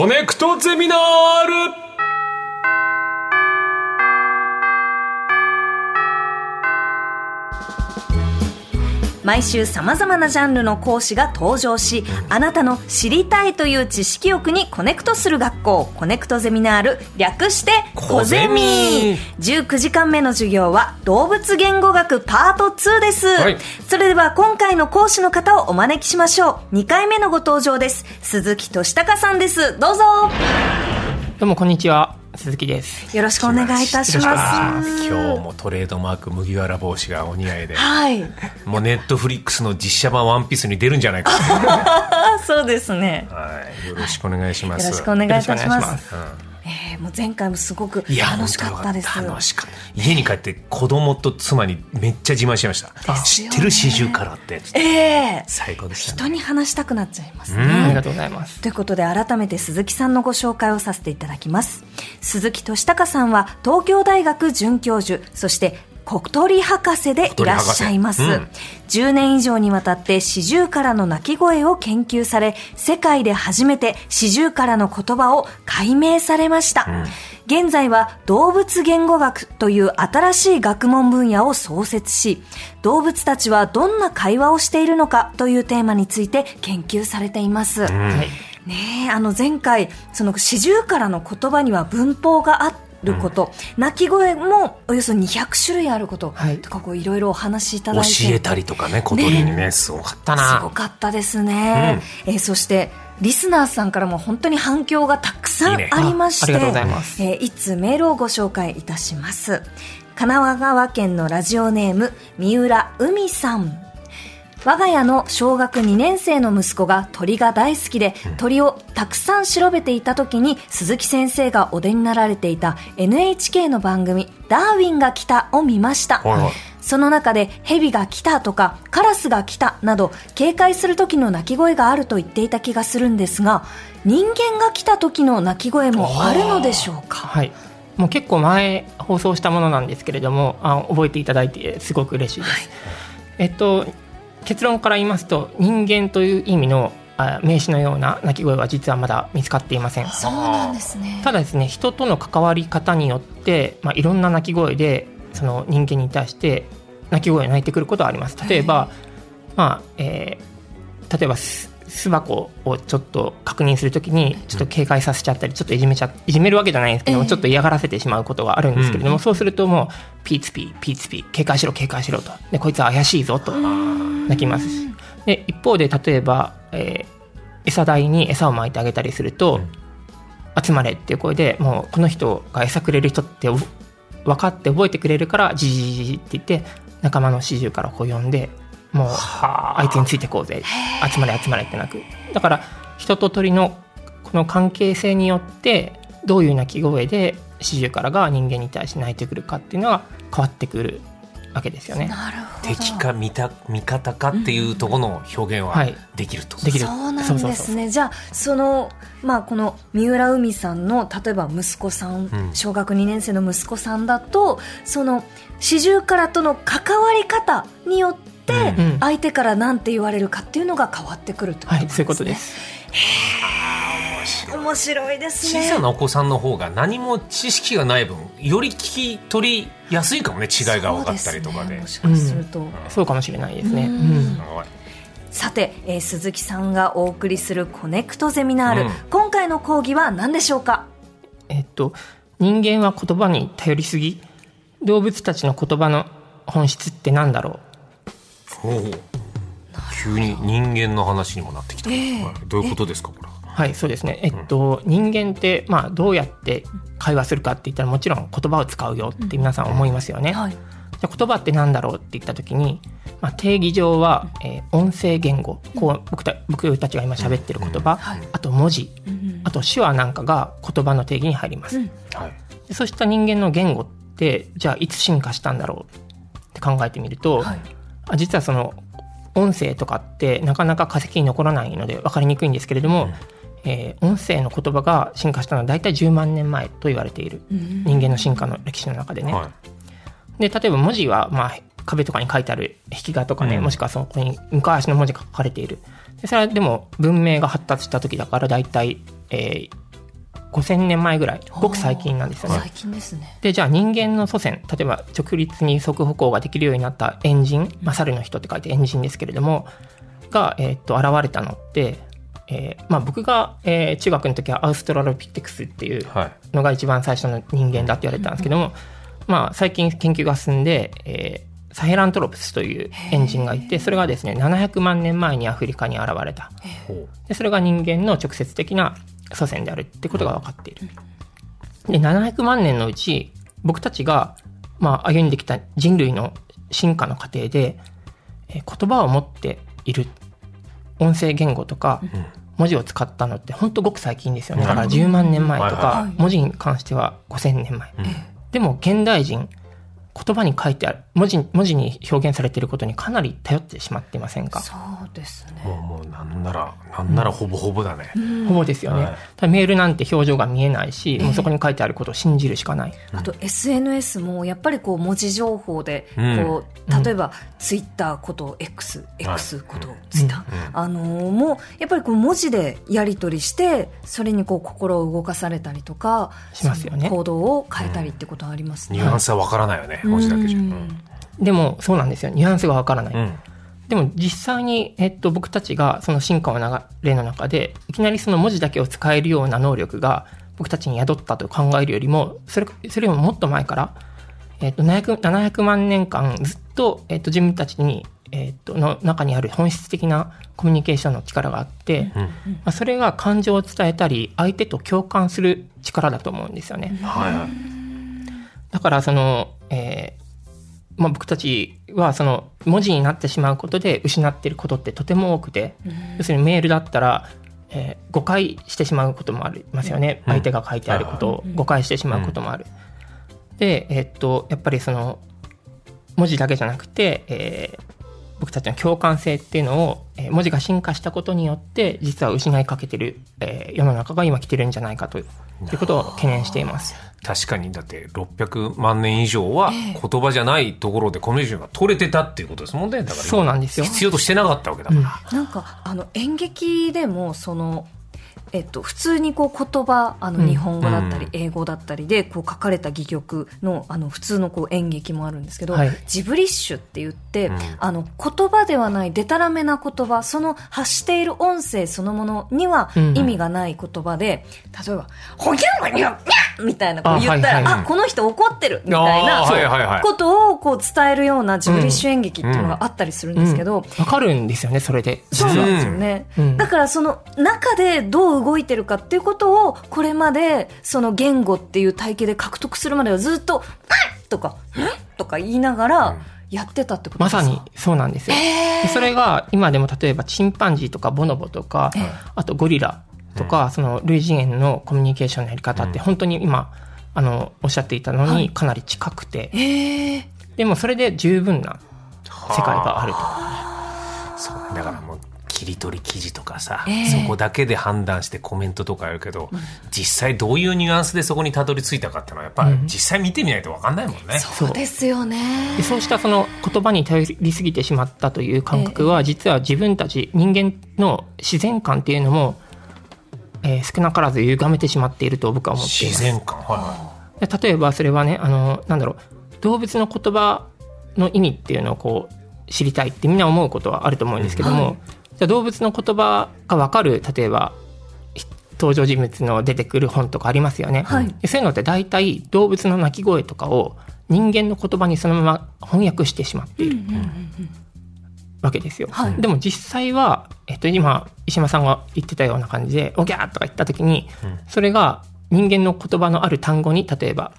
コネクトゼミナール。毎週様々なジャンルの講師が登場し、あなたの知りたいという知識欲にコネクトする学校、コネクトゼミナール、略して、コゼミ。19時間目の授業は、動物言語学パート2です。はいそれでは今回の講師の方をお招きしましょう。2回目のご登場です。鈴木俊貴さんです。どうぞ。どうもこんにちは鈴木ですよろしくお願いいたします。今日もトレードマーク麦わら帽子がお似合いではい。もうネットフリックスの実写版ワンピースに出るんじゃないか そうですね。はいよろしくお願いしますよろしくお願いいたしま。すえーもう前回もすごく楽しかったです。楽しかった。家に帰って子供と妻にめっちゃ自慢しました。ね。知ってる四十からって。ええ。最高でした人ねに話したくなっちゃいますうん。ね。ありがとうございます。ということで改めて鈴木さんのご紹介をさせていただきます。鈴木俊隆さんは東京大学准教授、そして小鳥博士でいらっしゃいます。小鳥博10年以上にわたって四十からの鳴き声を研究され、世界で初めて四十からの言葉を解明されました。現在は動物言語学という新しい学問分野を創設し、動物たちはどんな会話をしているのかというテーマについて研究されています。はいねえ、あの前回、その四十からの言葉には文法があること、鳴き声もおよそ200種類あること、はいとかこういろいろお話しいただ教いて。えたりとかね小鳥にねすごかったすなごかったですね。えーそして、リスナーさんからも本当に反響がたくさんいいねありまして、いますえー一通メールをご紹介いたします。神奈川県のラジオネーム、三浦海さん。我が家の小学2年生の息子が鳥が大好きで、鳥をたくさん調べていた時に鈴木先生がお出になられていた NHK の番組「ダーウィンが来た」を見ました。はいはい。その中で蛇が来たとかカラスが来たなど警戒する時の鳴き声があると言っていた気がするんですが人間が来た時の鳴き声もあるのでしょうか？はい。もう結構前放送したものなんですけれどもあ覚えていただいてすごく嬉しいです、えっと結論から言いますと人間という意味のあ名詞のような鳴き声は実はまだ見つかっていません。そうなんですね。ただですね人との関わり方によって、まあ、いろんな鳴き声でその人間に対して鳴き声が鳴いてくることはあります。例えば、まあえー例えば巣巣箱をちょっと確認するときにちょっと警戒させちゃったりちょっといじめちゃいじめるわけじゃないんですけどちょっと嫌がらせてしまうことがあるんですけれども、うん。そうするともうピーツピーピーツピー警戒しろ警戒しろと。でこいつは怪しいぞと鳴きますし。で一方で例えば、えー餌台に餌をまいてあげたりすると、集まれっていう声でもうこの人が餌くれる人ってお分かって覚えてくれるからじじじじって言って仲間の始終からこう呼ん。でもうあ。いつについてこうぜ。集まれ集まれってなく。だから人と鳥のこの関係性によってどういう鳴き声で始終からが人間に対して鳴いてくるかっていうのは変わってくるわけですよね。なるほど。敵か味た味方かっていうところの表現ははい。できると、できる。そうなんですそうそうそう。ねじゃあそのまあこの三浦海さんの例えば息子さん、うん。小学2年生の息子さんだとその四十からとの関わり方によって、うん相手から何て言われるかっていうのが変わってくるってことはい、なんですね。そういうことです。面白いですね。小さなお子さんの方が何も知識がない分より聞き取りやすいかもね違いが分かったりとかで。そうですね。もしかすると、そうかもしれないですね。うん。うん。はいさて、えー鈴木さんがお送りするコネクトゼミナール、うん。今回の講義は何でしょうか？えっと、人間は言葉に頼りすぎ。動物たちの言葉の本質って何だろおう？急に人間の話にもなってきた、ええ。はい。どういうことですかこれうはいそうですね。えっと、人間って、まあ、どうやって会話するかって言ったらもちろん言葉を使うよって皆さん思いますよね、はい。じゃあ言葉って何だろうって言った時に、まあ、定義上は、えー音声言語。こう僕た僕たちが今喋ってる言葉、はい。あと文字。うんあと手話なんかが言葉の定義に入ります、うん。はい。でそうした人間の言語ってじゃあいつ進化したんだろうって考えてみると、はい。あ実はその音声とかってなかなか化石に残らないので分かりにくいんですけれども、えー音声の言葉が進化したのは大体10万年前と言われているうん。人間の進化の歴史の中でね。はで例えば文字は、まあ、壁とかに書いてある壁画とかね、うん。もしくはそこに昔の文字が書かれている。でそれはでも文明が発達した時だから大体えー5000年前ぐらいごく最近なんですよね。最近ですね。でじゃあ人間の祖先例えば直立に側歩行ができるようになったエンジン、まあ、猿の人って書いてエンジンですけれどもが、えーっと現れたのって、えーまあ、僕が、えー中学の時はアウストラロピテクスっていうはい。のが一番最初の人間だって言われてたんですけども、まあ、最近研究が進んで、えーサヘラントロプスというエンジンがいてそれがですね700万年前にアフリカに現れた。ほうでそれが人間の直接的な祖先であるってことが分かっている。で700万年のうち僕たちが、まあ、歩んできた人類の進化の過程で、え言葉を持っている音声言語とか文字を使ったのって本当ごく最近ですよねだから10万年前とか文字に関しては5000年前。でも現代人言葉に書いてある文字文字に表現されていることにかなり頼ってしまっていませんか？そうですね。もうもうなんならなんならほぼほぼだね、ほぼですよね。はい。ただメールなんて表情が見えないし、もうそこに書いてあることを信じるしかない。あと SNS もやっぱりこう文字情報でうん。こう例えばツイッターこと X、X ことツイッター、あのーもうやっぱりこう文字でやり取りしてそれにこう心を動かされたりとかしますよね。行動を変えたりってことはありますね。ニュアンスはわからないよね、文字だけじゃ、ううんんでも、そうなんですよ。ニュアンスがわからない。うんでも実際に、えっと、僕たちがその進化の流れの中で、いきなりその文字だけを使えるような能力が僕たちに宿ったと考えるよりも、それ、それよりももっと前から、えっと、700, 700万年間ずっと、えっと、自分たちに、えっと、の中にある本質的なコミュニケーションの力があって、うんまあ、それが感情を伝えたり、相手と共感する力だと思うんですよね。はいはいだからその、えーまあ、僕たちはその文字になってしまうことで失っていることってとても多くて、要するにメールだったら、えー誤解してしまうこともありますよね、うん相手が書いてあることを誤解してしまうこともある。で、えーっとやっぱりその文字だけじゃなくて、えー僕たちの共感性っていうのを、えー文字が進化したことによって実は失いかけてる、えー世の中が今来てるんじゃないかということを懸念しています。確かにだって600万年以上は言葉じゃないところでコミュニケーションが取れてたっていうことですもんね。だからそうなんですよ。必要としてなかったわけだから、なんかあの演劇でもその、えっと、普通にこう言葉あのうん日本語だったりうん。英語だったりでこう書かれた戯曲のあの普通のこう演劇もあるんですけど、はい。ジブリッシュって言って、うん。あの言葉ではないデタラメな言葉その発している音声そのものにはうん。意味がない言葉で、例えば「ほにゃんにゃんにゃん!」みたいなこう言ったら「あ,、あはいはい。この人怒ってる」みたいなことをこう伝えるようなジブリッシュ演劇っていうのがあったりするんですけど、わかるんですよね、それで。そうなんですよね。うん。だからその中でどう動いてるかっていうことをこれまでその言語っていう体系で獲得するまではずっと「んとか「んとか言いながらやってたってことですか？まさにそうなんですよ。でそれが今でも例えばチンパンジーとかボノボとか、あとゴリラとか、その類人猿のコミュニケーションのやり方って本当に今、あの、おっしゃっていたのにかなり近くて、ええでもそれで十分な世界があると。そうだからもう切り取り記事とかさ、ええ。そこだけで判断してコメントとかやるけど、実際どういうニュアンスでそこにたどり着いたかっていうのはやっぱりうん。実際見てみないと分かんないもんね、そうですよね。でそうしたその言葉に頼りすぎてしまったという感覚は、実は自分たち人間の自然観っていうのも、えー少なからず歪めてしまっていると僕は思っています。自然感はで例えばそれはねあのなんだろう動物の言葉の意味っていうのをこう知りたいってみんな思うことはあると思うんですけども、じゃあ動物の言葉が分かる例えばひ登場人物の出てくる本とかありますよね、はい。でそういうのって大体動物の鳴き声とかを人間の言葉にそのまま翻訳してしまっているわけですよ、はい。でも実際は、えっと、今石間さんが言ってたような感じで「おぎゃー」とか言った時に、それが人間の言葉のある単語に例えば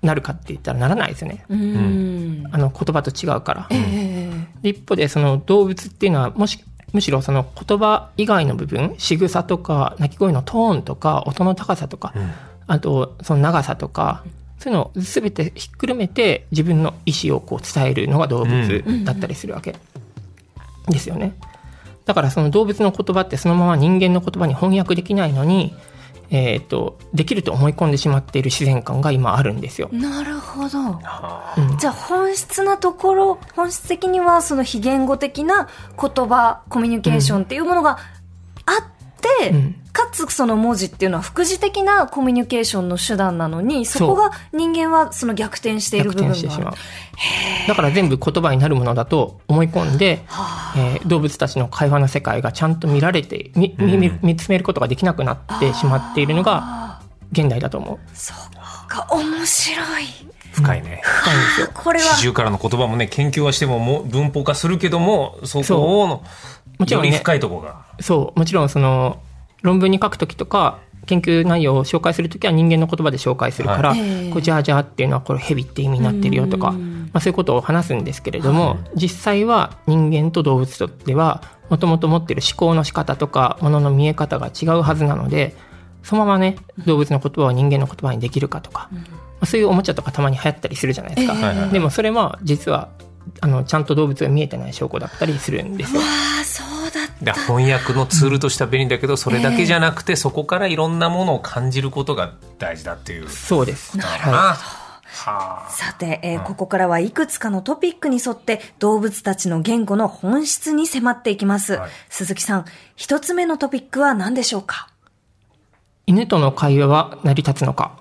なるかって言ったらならないですよね。うん。あの言葉と違うから。ええ。で一方でその動物っていうのはもしむしろその言葉以外の部分仕草とか鳴き声のトーンとか音の高さとか、あとその長さとかそういうのを全てひっくるめて自分の意思をこう伝えるのが動物だったりするわけ。ですよね。だからその動物の言葉ってそのまま人間の言葉に翻訳できないのに、えー、とできると思い込んでしまっている自然観が今あるんですよ。なるほど。うん。じゃあ本質なところ本質的にはその非言語的な言葉コミュニケーションっていうものがあって、うんかつその文字っていうのは副次的なコミュニケーションの手段なのに、そこが人間はその逆転している逆部分がある。だから全部言葉になるものだと思い込んで、えー動物たちの会話の世界がちゃんと見られて、みみ見見つめることができなくなってしまっているのが現代だと思う。そうか、面白い。深いね。深いんですよ。これは、四十からの言葉もね、研究はしてももう文法化するけども、そこをの、もちろんねより深いところが。そう、もちろんその、論文に書くときとか、研究内容を紹介するときは人間の言葉で紹介するから、はい。ええ。こうジャージャーっていうのはこれヘビって意味になってるよとか、うんまあ、そういうことを話すんですけれども、実際は人間と動物とではもともと持ってる思考の仕方とかものの見え方が違うはずなのでそのままね動物の言葉を人間の言葉にできるかとか、まあ、そういうおもちゃとかたまに流行ったりするじゃないですか、ええはいはい。でもそれは実はあのちゃんと動物が見えてない証拠だったりするんですよ。だ翻訳のツールとしては便利だけど、それだけじゃなくて、そこからいろんなものを感じることが大事だっていう。そうです。なはいはあ。さて、えーここからはいくつかのトピックに沿って動物たちの言語の本質に迫っていきます。はい鈴木さん、一つ目のトピックは何でしょうか？犬との会話は成り立つのか？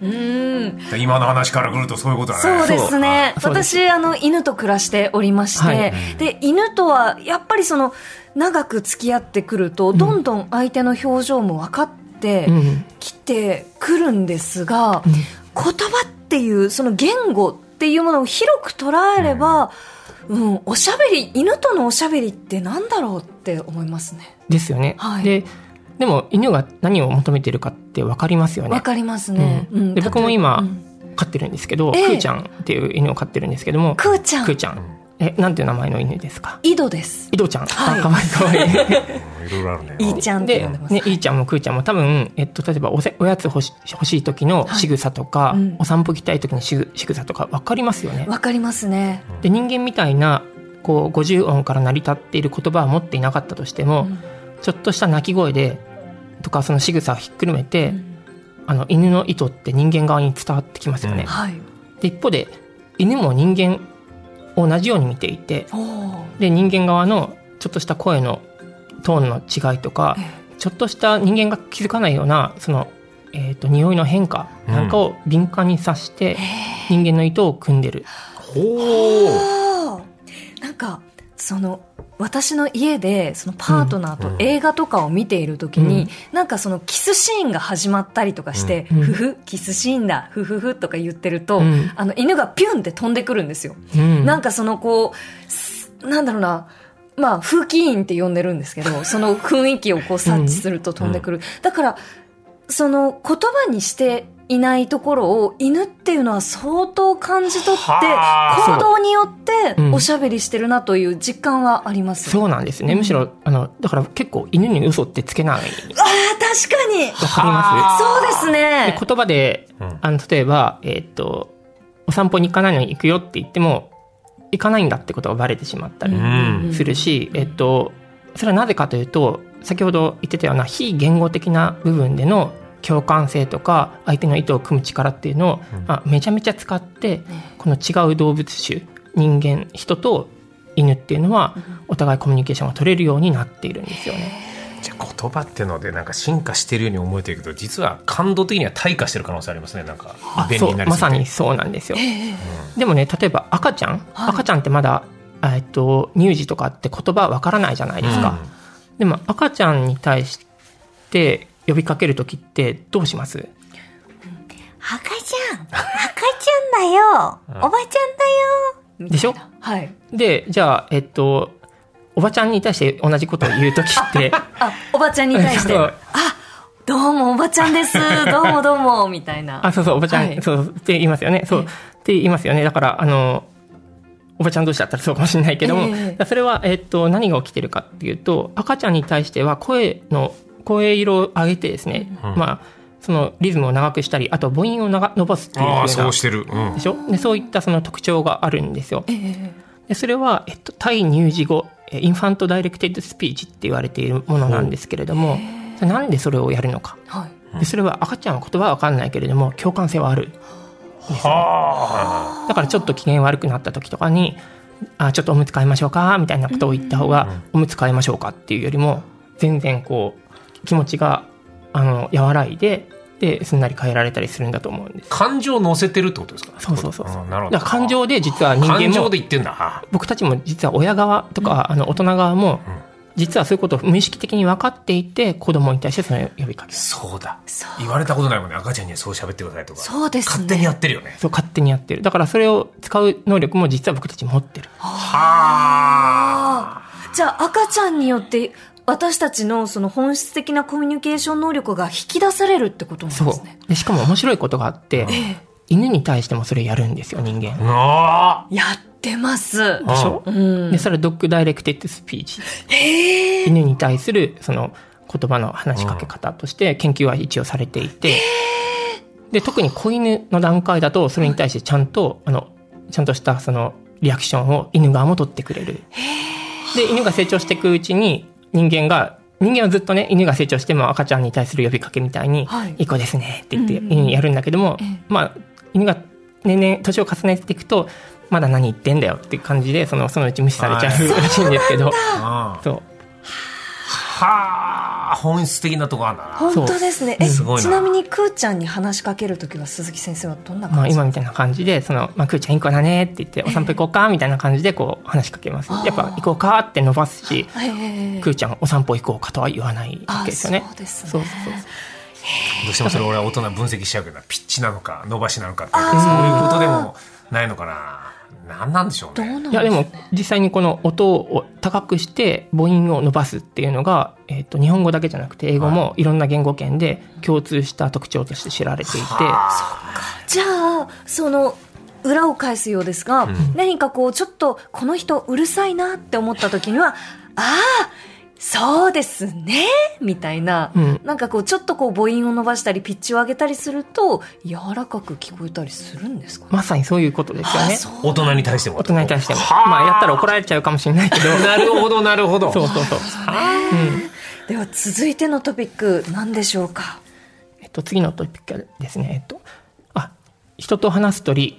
うん。今の話から来るとそういうことだね。そうですね。私、あの、犬と暮らしておりまして、はいで、犬とは、やっぱりその、長く付き合ってくると、どんどん相手の表情も分かってうんきてくるんですが、言葉っていう、その言語っていうものを広く捉えれば、うん、おしゃべり、犬とのおしゃべりってなんだろうって思いますね。ですよね。はいででも犬が何を求めてるかって分かりますよね。わかりますね。うんうんで僕も今、うん飼ってるんですけど、ええクーちゃんっていう犬を飼ってるんですけども、クーちゃんクーちゃん。え、なんていう名前の犬ですか？井戸です。井戸ちゃん。はいあ、かわいいかわいろいろあるね。いいちゃんってで、呼んでます。ね、いいちゃんもくーちゃんも多分、えっと、例えばおせおやつ欲し欲しい時の仕草とか、はいうんお散歩行きたい時のしぐ仕草とか分かりますよね。わかりますね。で、人間みたいな、こう、50音から成り立っている言葉は持っていなかったとしても、うんちょっとした鳴き声で、とかその仕草をひっくるめて、うんあの、犬の意図って人間側に伝わってきますよね。うんはい。で、一方で、犬も人間を同じように見ていて、で、人間側のちょっとした声のトーンの違いとか、ちょっとした人間が気づかないような、その、えっ、と、匂いの変化なんかを敏感に察して、人間の意図を組んでる。ほう。あーなんかその私の家でそのパートナーと映画とかを見ている時に、うん。なんかそのキスシーンが始まったりとかして、うん。ふふキスシーンだふふふとか言ってると、うん。あの犬がピュンって飛んでくるんですよ、うん。なんかそのこうすなんだろうなまあ風紀委員って呼んでるんですけど その雰囲気をこう察知すると飛んでくる、だからその言葉にしていないところを犬っていうのは相当感じ取っては行動によってう。ん。おしゃべりしてるなという実感はあります。そうなんですね。むしろ、あの、だから結構犬に嘘ってつけない。わああ、確かに。かりまそうですね。言葉でうん、あの、例えば、えっ、と、お散歩に行かないのに行くよって言っても、行かないんだってことがバレてしまったりん。するし、えっと、それはなぜかというと、先ほど言ってたような非言語的な部分での共感性とか、相手の意図を組む力っていうのを、うん。まあ、めちゃめちゃ使って、この違う動物種、人間、人と犬っていうのは、お互いコミュニケーションが取れるようになっているんですよね。じゃあ言葉っていうのでなんか進化してるように思えてるけど実は感動的には退化してる可能性ありますね。なんか便利になりすぎて。まさにそうなんですよ。ええでもね、例えば赤ちゃん、はい。赤ちゃんってまだ、えっと、乳児とかって言葉わからないじゃないですか。でも赤ちゃんに対して呼びかけるときってどうします？赤ちゃん、赤ちゃんだよ、うん。おばちゃんだよ。でしょ？はい。で、じゃあ、えっと、おばちゃんに対して同じことを言うときって、あ、おばちゃんに対して、あ、どうもおばちゃんです、どうもどうも、みたいな。あ、そうそう、おばちゃん、はい。そう、って言いますよね。そう、って言いますよね。だから、あの、おばちゃん同士だったらそうかもしれないけども、ええ。だからそれは、えっと、何が起きてるかっていうと、赤ちゃんに対しては声の、声色を上げてですね、うん。まあ、そのリズムを長くしたり、あと母音を長伸ばすっていうそうしてる、うん。でしょ？でそういったその特徴があるんですよ。ええでそれは、えっと、対乳児語、え infant-directed speech って言われているものなんですけれども、じゃあなんでそれをやるのか？はい。でそれは赤ちゃんは言葉は分かんないけれども、共感性はある。はだからちょっと機嫌悪くなった時とかに、あ、ちょっとおむつ替えましょうか？みたいなことを言った方が、おむつ替えましょうか？っていうよりも、全然こう、気持ちがあの和らいでですんなり変えられたりするんだと思うんです。感情を乗せてるってことですか？そうそうそうそう。あなるほど。だから感情で実は人間も感情で言ってんだ。僕たちも実は親側とか、あの大人側も実はそういうことを無意識的に分かっていて子供に対してその呼びかける。そうだ。そう。言われたことないもんね。赤ちゃんにはそう喋ってくださいとか。そうですね。勝手にやってるよね。そう勝手にやってる。だからそれを使う能力も実は僕たち持ってる。はあじゃあ赤ちゃんによって私たちのその本質的なコミュニケーション能力が引き出されるってことなんそうですね。でしかも面白いことがあって、犬に対してもそれやるんですよ人間あやってます。あでしょ、うん。でそれドッグダイレクテッドスピーチ。へー犬に対するその言葉の話しかけ方として研究は一応されていて、で特に子犬の段階だとそれに対してちゃんとあのちゃんとしたそのリアクションを犬側も取ってくれる。で犬が成長していくうちに人間が人間はずっとね犬が成長しても赤ちゃんに対する呼びかけみたいにはい「いい子ですね」って言ってうんうん犬にやるんだけども、ええ。まあ犬が年々年を重ねていくとまだ何言ってんだよっていう感じでそのそのうち無視されちゃうらしいんですけど。あそう。はあ本質的なとこあるんだな。本当ですね。え、すごいな。ちなみにくーちゃんに話しかけるときは鈴木先生はどんなまあ、感じ、今みたいな感じで、その、まあ、くーちゃんいい子だねって言って、お散歩行こうかみたいな感じで、こう、話しかけます。やっぱ、行こうかって伸ばすし、へーくーちゃんお散歩行こうかとは言わないわけですよね。あそうですね。そうそうそう。どうしてもそれ俺は大人分析しちゃうけどピッチなのか伸ばしなのかってそういうことでもないのかな何なんでしょうね。いや、でも、実際にこの音を高くして母音を伸ばすっていうのが、えっ、と、日本語だけじゃなくて、英語もい。ろんな言語圏で共通した特徴として知られていて、じゃあ、その、裏を返すようですが、何かこう、ちょっと、この人うるさいなって思った時には、ああ、そうですね、みたいな、うんなんかこう、ちょっとこう、母音を伸ばしたり、ピッチを上げたりすると、柔らかく聞こえたりするんですかね。まさにそういうことですよね。大人に対しても大人に対しても。はあまあ、やったら怒られちゃうかもしれないけど、なるほどなるほどそうそうそう。うん。では、続いてのトピック、何でしょうか？えっと、次のトピックはですね、えっと、あ、人と話す鳥、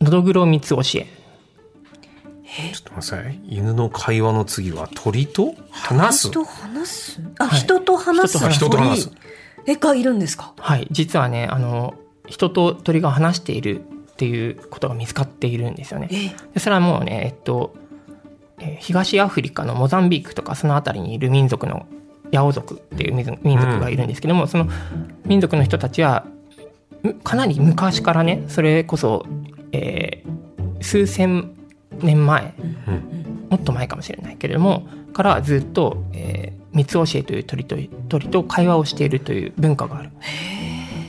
のどぐろ三つ教え。ちょっと待ってください。犬の会話の次は鳥と？話す？人と話す？あ、はい。人と話す？人と話す。鳥。え、がいるんですか？はい、実はね、あの、人と鳥が話しているっていうことが見つかっているんですよね。え？でそれはもうね、えっと、えー東アフリカのモザンビークとかその辺りにいる民族のヤオ族っていう民族民族がいるんですけども、その民族の人たちはむかなり昔からねそれこそ、えー数千年前、もっと前かもしれないけれどもからずっと、えー、三つ教えという鳥と鳥と会話をしているという文化がある。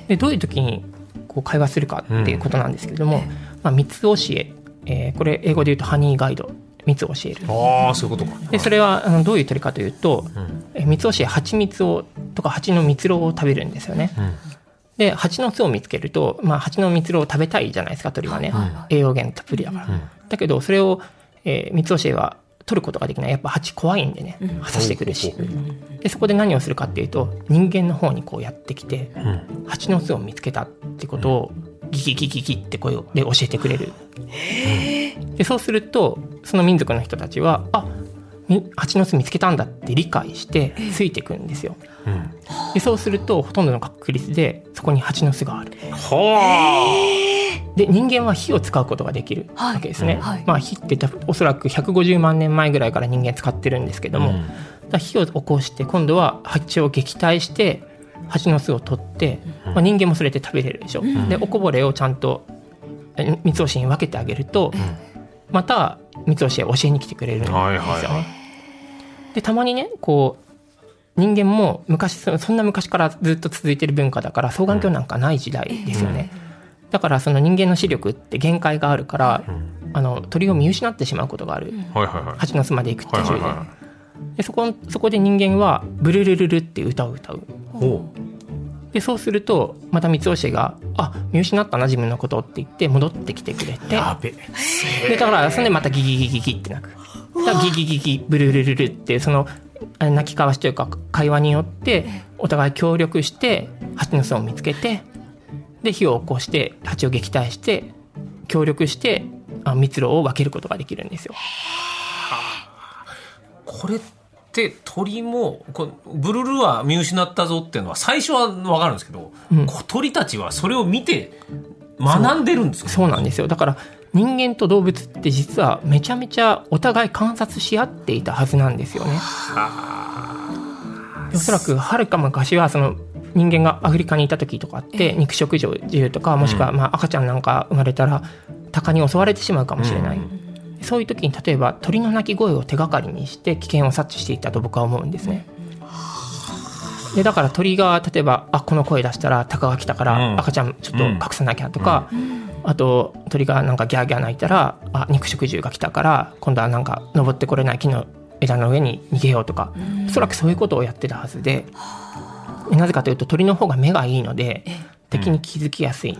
でどういう時にこう会話するかっていうことなんですけれども、まあ、三つ教ええーこれ英語で言うとハニーガイド三つ教える。ああそういうことか。でそれはあのどういう鳥かというと、うん。えー三つ教え蜂蜜をとか蜂の蜜蝋を食べるんですよね。うん。で蜂の巣を見つけると、まあ、蜂の蜜蝋を食べたいじゃないですか鳥はね、栄養源たっぷりだから、うんだけどそれを、えー、三つ教えは取ることができない。やっぱ蜂怖いんでね。うん。刺してくるし。でそこで何をするかっていうと人間の方にこうやってきてうん。蜂の巣を見つけたってことをギギギギギって声をで教えてくれる。でそうするとその民族の人たちはあみ蜂の巣見つけたんだって理解してついてくんですよ。うん。でそうするとほとんどの確率でそこに蜂の巣がある。はで人間は火を使うことができるはい。わけですね、はい。まあ火ってたおそらく150万年前ぐらいから人間使ってるんですけども、うん。火を起こして今度は蜂を撃退して蜂の巣を取って、まあ、人間もそれで食べれるでしょ、でおこぼれをちゃんとえ三つ星に分けてあげると、また三つ星は教えに来てくれるんですよね、はいはいはい。でたまにねこう人間も昔そそんな昔からずっと続いてる文化だから双眼鏡なんかない時代ですよね、だからその人間の視力って限界があるから、あの鳥を見失ってしまうことがある、はいはいはい。蜂の巣まで行く途中で,、はいはいはでそこそこで人間は「ブルルルル」って歌を歌う。でそうするとまた三つ星が「あ見失ったな自分のこと」って言って戻ってきてくれて。うやべ。でだからそれでまたギギギギギって鳴く。ギギギギブルルルルってそのあ鳴き交わしというか会話によってお互い協力して蜂の巣を見つけてで火を起こして蜂を撃退して協力してあ蜜蝋を分けることができるんですよ。これって鳥もこうブルルは見失ったぞっていうのは最初は分かるんですけど、こう鳥たちはそれを見て学んでるんですか？そう。なんですよ。だから人間と動物って実はめちゃめちゃお互い観察し合っていたはずなんですよね。おそらくはるか昔はその人間がアフリカにいた時とかって肉食獣とかもしくはまあ赤ちゃんなんか生まれたら鷹に襲われてしまうかもしれない、そういう時に例えば鳥の鳴き声を手がかりにして危険を察知していたと僕は思うんですね。でだから鳥が例えばあこの声出したら鷹が来たからうん。赤ちゃんちょっと隠さなきゃとか、あと鳥がなんかギャーギャー鳴いたらあ肉食獣が来たから今度はなんか登ってこれない木の枝の上に逃げようとか、おそらくそういうことをやってたはずで、なぜかというと鳥の方が目がいいので敵に気づきやすい。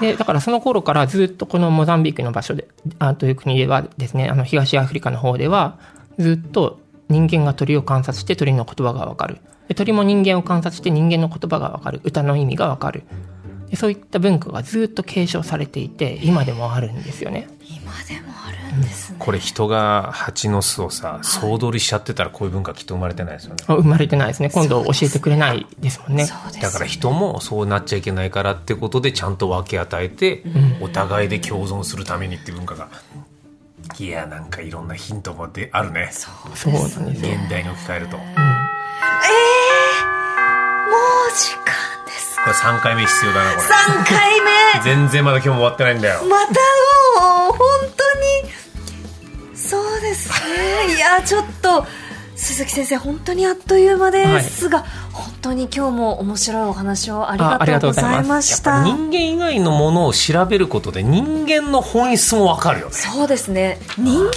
でだからその頃からずっとこのモザンビークの場所であという国ではですねあの東アフリカの方ではずっと人間が鳥を観察して鳥の言葉がわかるで鳥も人間を観察して人間の言葉がわかる歌の意味がわかるでそういった文化がずっと継承されていて今でもあるんですよね。今でもあるんですね。これ人が蜂の巣をさ総取りしちゃってたらこういう文化きっと生まれてないですよね。あ生まれてないですね。今度教えてくれないですもんね。そうですね。だから人もそうなっちゃいけないからってことでちゃんと分け与えて、お互いで共存するためにっていう文化が。いやなんかいろんなヒントもであるね。そうなんですよ。現代に置き換えると、こもう時間です。れ3回目必要だなこれ。3回目。全然まだ今日も終わってないんだよ。またもう本ですね。いやちょっと鈴木先生本当にあっという間ですが、本当に今日も面白いお話をありがとうございました。人間以外のものを調べることで人間の本質も分かるよね。そうですね。人間っ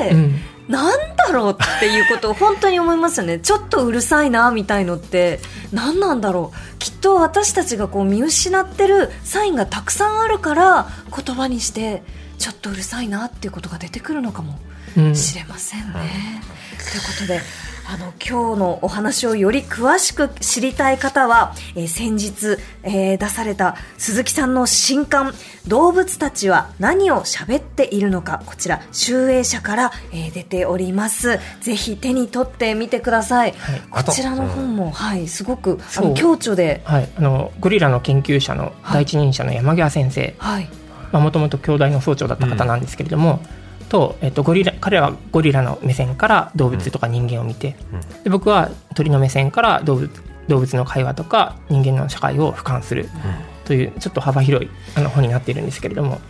て、うんなんだろうっていうことを本当に思いますよね。ちょっとうるさいなみたいのって。何なんだろう。きっと私たちがこう見失ってるサインがたくさんあるから言葉にしてちょっとうるさいなっていうことが出てくるのかも。うんしれませんね。ということであの今日のお話をより詳しく知りたい方は、えー先日、えー出された鈴木さんの新刊「動物たちは何を喋っているのか」こちら集英社から、えー出ております。ぜひ手に取ってみてください、あとこちらの本も、はい、すごくあの強著で、はい、あのゴリラの研究者の第一人者の山際先生。はい、もともと京大の総長だった方なんですけれども、と、えっと、ゴリラ彼はゴリラの目線から動物とか人間を見て、で僕は鳥の目線から動物動物の会話とか人間の社会を俯瞰するというちょっと幅広いあの本になっているんですけれども。こ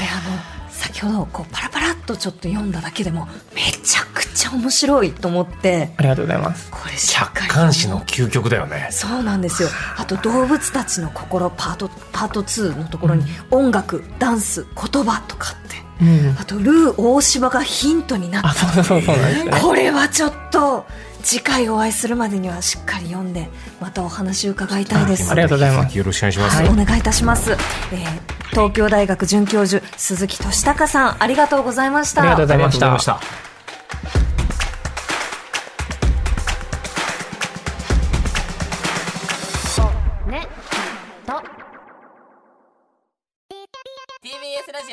れあの先ほどこうパラパラっとちょっと読んだだけでもめちゃくちゃ面白いと思って。ありがとうございます。これ客観視の究極だよね。そうなんですよ。あと動物たちの心パートパート2のところに音楽ダンス言葉とかってうん、あとルー大柴がヒントになっあそうそうそうそうなんですよね。これはちょっと次回お会いするまでにはしっかり読んでまたお話を伺いたいです。ありがとうございます。よろしくお願いします、はい、お願いいたします、えー東京大学准教授鈴木俊孝さんありがとうございました。ありがとうございました